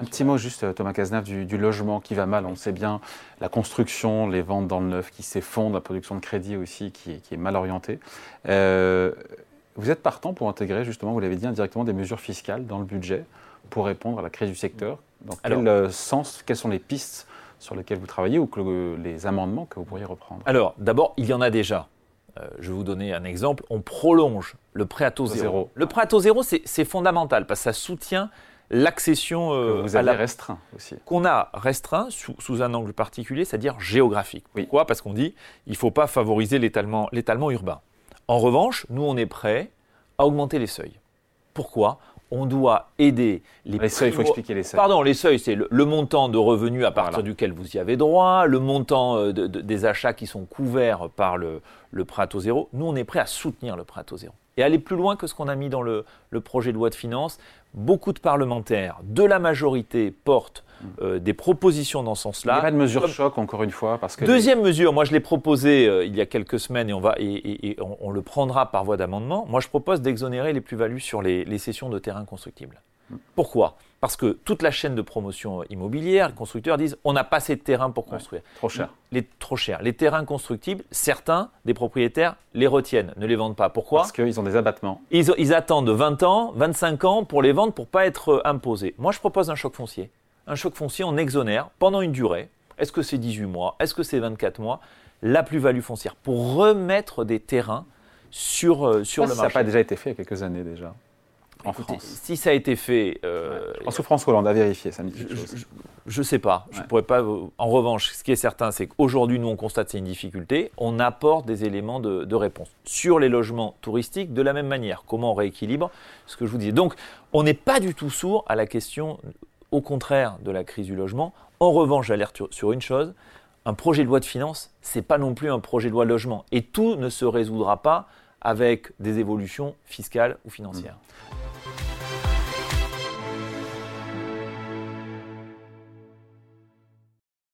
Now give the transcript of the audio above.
Un petit mot juste, Thomas Cazenave, du, logement qui va mal. On sait bien la construction, les ventes dans le neuf qui s'effondrent, la production de crédit aussi qui est, mal orientée. Euh, vous êtes partant pour intégrer justement, vous l'avez dit indirectement, des mesures fiscales dans le budget pour répondre à la crise du secteur. Dans quel euh, sens, quelles sont les pistes sur lesquelles vous travaillez ou que, les amendements que vous pourriez reprendre? Alors, d'abord, il y en a déjà. Euh, je vais vous donner un exemple. On prolonge le prêt à taux zéro. Le prêt à taux zéro, c'est fondamental parce que ça soutient l'accession euh, vous avez restreint aussi. Qu'on a restreint sous, un angle particulier, c'est-à-dire géographique. Pourquoi? Parce qu'on dit il ne faut pas favoriser l'étalement urbain. En revanche, nous, on est prêt à augmenter les seuils. Pourquoi? On doit aider les, les seuils. Il faut expliquer les seuils. Pardon, les seuils, c'est le, montant de revenus à partir duquel vous y avez droit, le montant euh, des achats qui sont couverts par le, le prêt à taux zéro. Nous, on est prêt à soutenir le prêt à taux zéro et aller plus loin que ce qu'on a mis dans le, projet de loi de finances. Beaucoup de parlementaires de la majorité portent hmm. euh, des propositions dans ce sens-là. Il n'y a pas de mesure choc, encore une fois. Parce que Deuxième mesure, moi je l'ai proposé euh, il y a quelques semaines et on, va, et, on, le prendra par voie d'amendement. Moi je propose d'exonérer les plus-values sur les, les cessions de terrains constructibles. Pourquoi? Parce que toute la chaîne de promotion immobilière, les constructeurs disent on n'a pas assez de terrain pour construire. trop cher. Les, trop cher. Les terrains constructibles, certains des propriétaires les retiennent, ne les vendent pas. Pourquoi? Parce qu'ils ont des abattements. Ils, ils, attendent 20 ans, 25 ans pour les vendre pour pas être euh, imposés. Moi, je propose un choc foncier. Un choc foncier, on exonère pendant une durée. Est-ce que c'est 18 mois? Est-ce que c'est 24 mois? La plus-value foncière pour remettre des terrains sur, euh, sur le marché. Ça n'a pas déjà été fait il y a quelques années déjà en France Si ça a été fait. Euh, François Hollande a vérifié, ça me dit Je ne sais pas. Je pourrais pas. En revanche, ce qui est certain, c'est qu'aujourd'hui, nous, on constate c'est une difficulté. On apporte des éléments de, réponse. Sur les logements touristiques, de la même manière. Comment on rééquilibre ce que je vous disais. Donc, on n'est pas du tout sourd à la question, au contraire, de la crise du logement. En revanche, j'alerte sur une chose un projet de loi de finances, c'est pas non plus un projet de loi de logement. Et tout ne se résoudra pas avec des évolutions fiscales ou financières. Mmh.